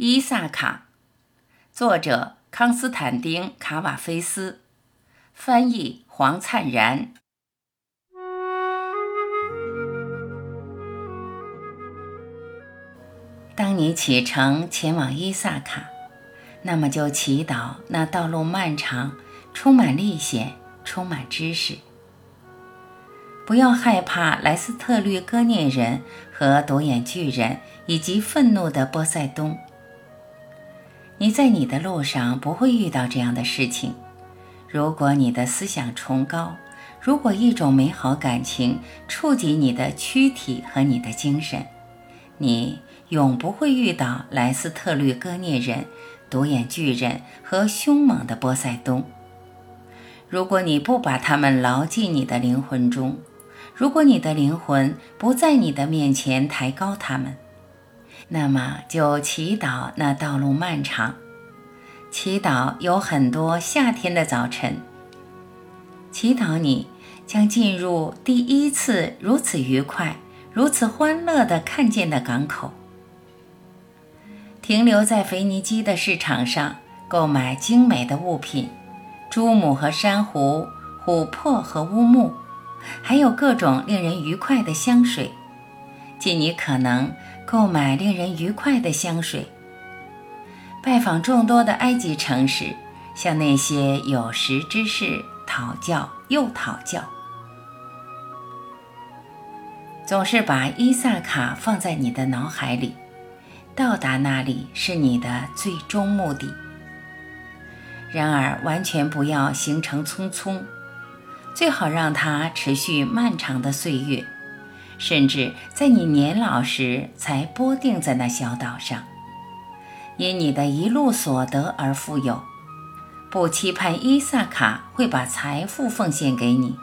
伊萨卡，作者康斯坦丁·卡瓦菲斯，翻译黄灿然。当你启程前往伊萨卡，那么就祈祷那道路漫长，充满历险，充满知识。不要害怕莱斯特律戈涅人和独眼巨人，以及愤怒的波塞冬。你在你的路上不会遇到这样的事情。如果你的思想崇高，如果一种美好感情触及你的躯体和你的精神，你永不会遇到莱斯特律戈涅人、独眼巨人和凶猛的波塞冬。如果你不把他们牢记你的灵魂中，如果你的灵魂不在你的面前抬高他们。那么就祈祷那道路漫长，祈祷有很多夏天的早晨，祈祷你将进入第一次如此愉快、如此欢乐的看见的港口，停留在腓尼基的市场上购买精美的物品，珠母和珊瑚、琥珀和乌木，还有各种令人愉快的香水，尽你可能。购买令人愉快的香水，拜访众多的埃及城市，向那些有识之士讨教又讨教。总是把伊萨卡放在你的脑海里，到达那里是你的最终目的。然而，完全不要行程匆匆，最好让它持续漫长的岁月。甚至在你年老时才波定在那小岛上，因你的一路所得而富有，不期盼伊萨卡会把财富奉献给你。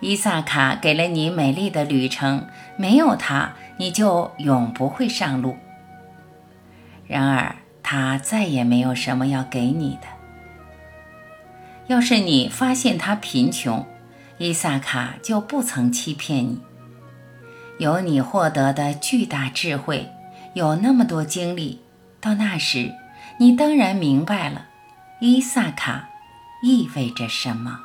伊萨卡给了你美丽的旅程，没有他，你就永不会上路。然而，他再也没有什么要给你的。要是你发现他贫穷，伊萨卡就不曾欺骗你。有你获得的巨大智慧，有那么多经历，到那时，你当然明白了，伊萨卡意味着什么。